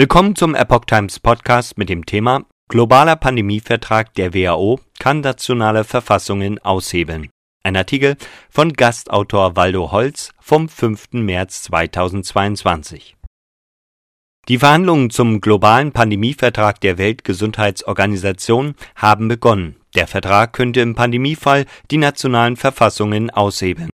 Willkommen zum Epoch Times Podcast mit dem Thema Globaler Pandemievertrag der WHO kann nationale Verfassungen aushebeln. Ein Artikel von Gastautor Waldo Holz vom 5. März 2022. Die Verhandlungen zum globalen Pandemievertrag der Weltgesundheitsorganisation haben begonnen. Der Vertrag könnte im Pandemiefall die nationalen Verfassungen aushebeln.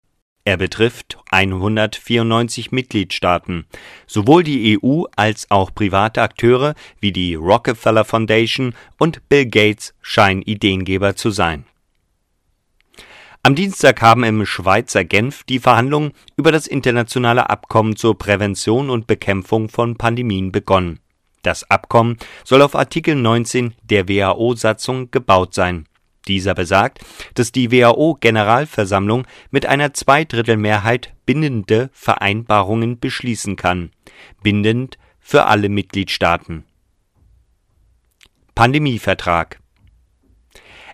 Er betrifft 194 Mitgliedstaaten. Sowohl die EU als auch private Akteure wie die Rockefeller Foundation und Bill Gates scheinen Ideengeber zu sein. Am Dienstag haben im Schweizer Genf die Verhandlungen über das internationale Abkommen zur Prävention und Bekämpfung von Pandemien begonnen. Das Abkommen soll auf Artikel 19 der WHO-Satzung gebaut sein. Dieser besagt, dass die WHO-Generalversammlung mit einer Zweidrittelmehrheit bindende Vereinbarungen beschließen kann, bindend für alle Mitgliedstaaten. Pandemievertrag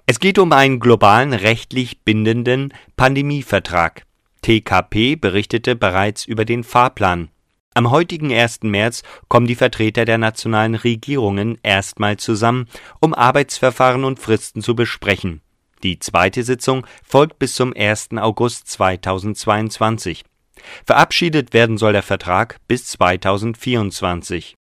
Es geht um einen globalen rechtlich bindenden Pandemievertrag. TKP berichtete bereits über den Fahrplan. Am heutigen 1. März kommen die Vertreter der nationalen Regierungen erstmal zusammen, um Arbeitsverfahren und Fristen zu besprechen. Die zweite Sitzung folgt bis zum 1. August 2022. Verabschiedet werden soll der Vertrag bis 2024.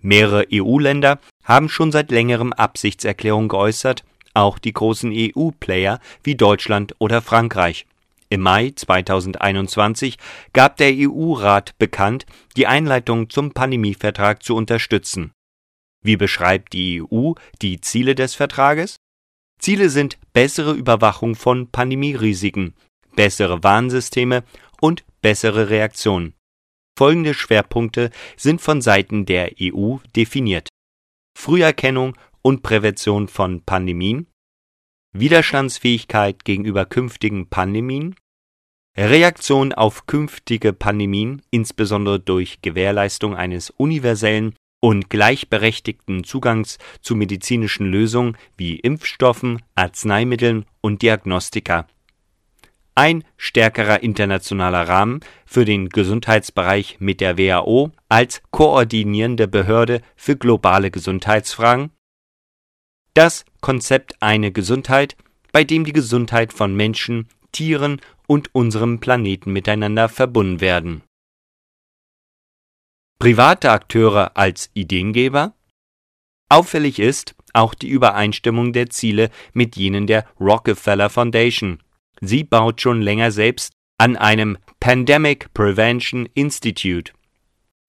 Mehrere EU-Länder haben schon seit längerem Absichtserklärungen geäußert, auch die großen EU-Player wie Deutschland oder Frankreich. Im Mai 2021 gab der EU-Rat bekannt, die Einleitung zum Pandemievertrag zu unterstützen. Wie beschreibt die EU die Ziele des Vertrages? Ziele sind bessere Überwachung von Pandemierisiken, bessere Warnsysteme und bessere Reaktionen. Folgende Schwerpunkte sind von Seiten der EU definiert. Früherkennung und Prävention von Pandemien, Widerstandsfähigkeit gegenüber künftigen Pandemien, Reaktion auf künftige Pandemien, insbesondere durch Gewährleistung eines universellen und gleichberechtigten Zugangs zu medizinischen Lösungen wie Impfstoffen, Arzneimitteln und Diagnostika. Ein stärkerer internationaler Rahmen für den Gesundheitsbereich mit der WHO als koordinierende Behörde für globale Gesundheitsfragen das Konzept eine Gesundheit, bei dem die Gesundheit von Menschen, Tieren und unserem Planeten miteinander verbunden werden. Private Akteure als Ideengeber Auffällig ist auch die Übereinstimmung der Ziele mit jenen der Rockefeller Foundation. Sie baut schon länger selbst an einem Pandemic Prevention Institute.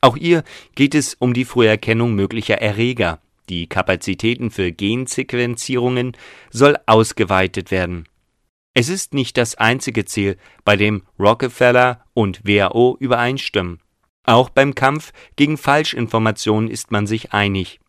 Auch ihr geht es um die Früherkennung möglicher Erreger, die Kapazitäten für Gensequenzierungen soll ausgeweitet werden. Es ist nicht das einzige Ziel, bei dem Rockefeller und WHO übereinstimmen. Auch beim Kampf gegen Falschinformationen ist man sich einig.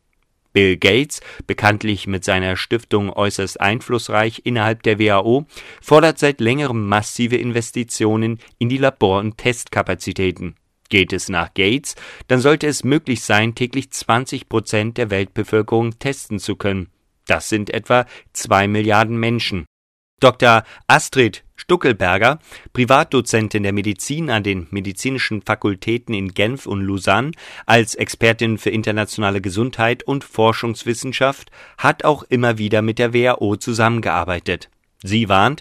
Bill Gates, bekanntlich mit seiner Stiftung äußerst einflussreich innerhalb der WHO, fordert seit längerem massive Investitionen in die Labor- und Testkapazitäten. Geht es nach Gates, dann sollte es möglich sein, täglich 20 Prozent der Weltbevölkerung testen zu können. Das sind etwa zwei Milliarden Menschen. Dr. Astrid Stuckelberger, Privatdozentin der Medizin an den medizinischen Fakultäten in Genf und Lausanne, als Expertin für internationale Gesundheit und Forschungswissenschaft, hat auch immer wieder mit der WHO zusammengearbeitet. Sie warnt,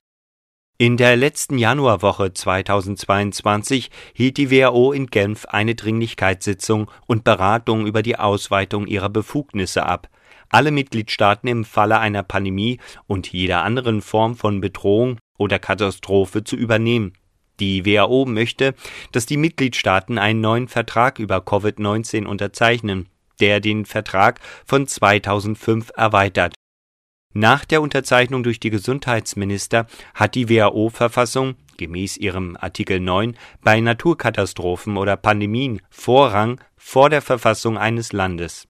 in der letzten Januarwoche 2022 hielt die WHO in Genf eine Dringlichkeitssitzung und Beratung über die Ausweitung ihrer Befugnisse ab, alle Mitgliedstaaten im Falle einer Pandemie und jeder anderen Form von Bedrohung oder Katastrophe zu übernehmen. Die WHO möchte, dass die Mitgliedstaaten einen neuen Vertrag über Covid-19 unterzeichnen, der den Vertrag von 2005 erweitert. Nach der Unterzeichnung durch die Gesundheitsminister hat die WHO-Verfassung gemäß ihrem Artikel 9 bei Naturkatastrophen oder Pandemien Vorrang vor der Verfassung eines Landes.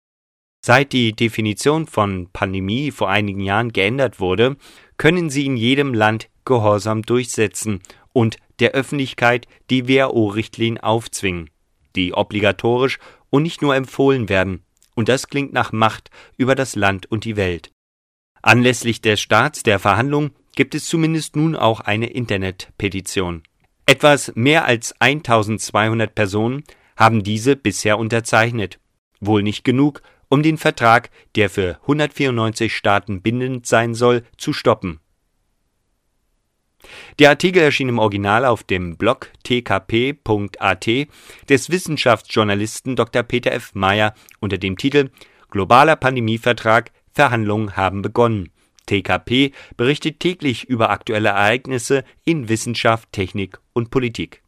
Seit die Definition von Pandemie vor einigen Jahren geändert wurde, können sie in jedem Land Gehorsam durchsetzen und der Öffentlichkeit die WHO-Richtlinien aufzwingen, die obligatorisch und nicht nur empfohlen werden, und das klingt nach Macht über das Land und die Welt. Anlässlich des Starts der Verhandlungen gibt es zumindest nun auch eine Internetpetition. Etwas mehr als 1200 Personen haben diese bisher unterzeichnet. wohl nicht genug, um den Vertrag, der für 194 Staaten bindend sein soll, zu stoppen. Der Artikel erschien im Original auf dem Blog tkp.at des Wissenschaftsjournalisten Dr. Peter F. Meyer unter dem Titel Globaler Pandemievertrag Verhandlungen haben begonnen. TKP berichtet täglich über aktuelle Ereignisse in Wissenschaft, Technik und Politik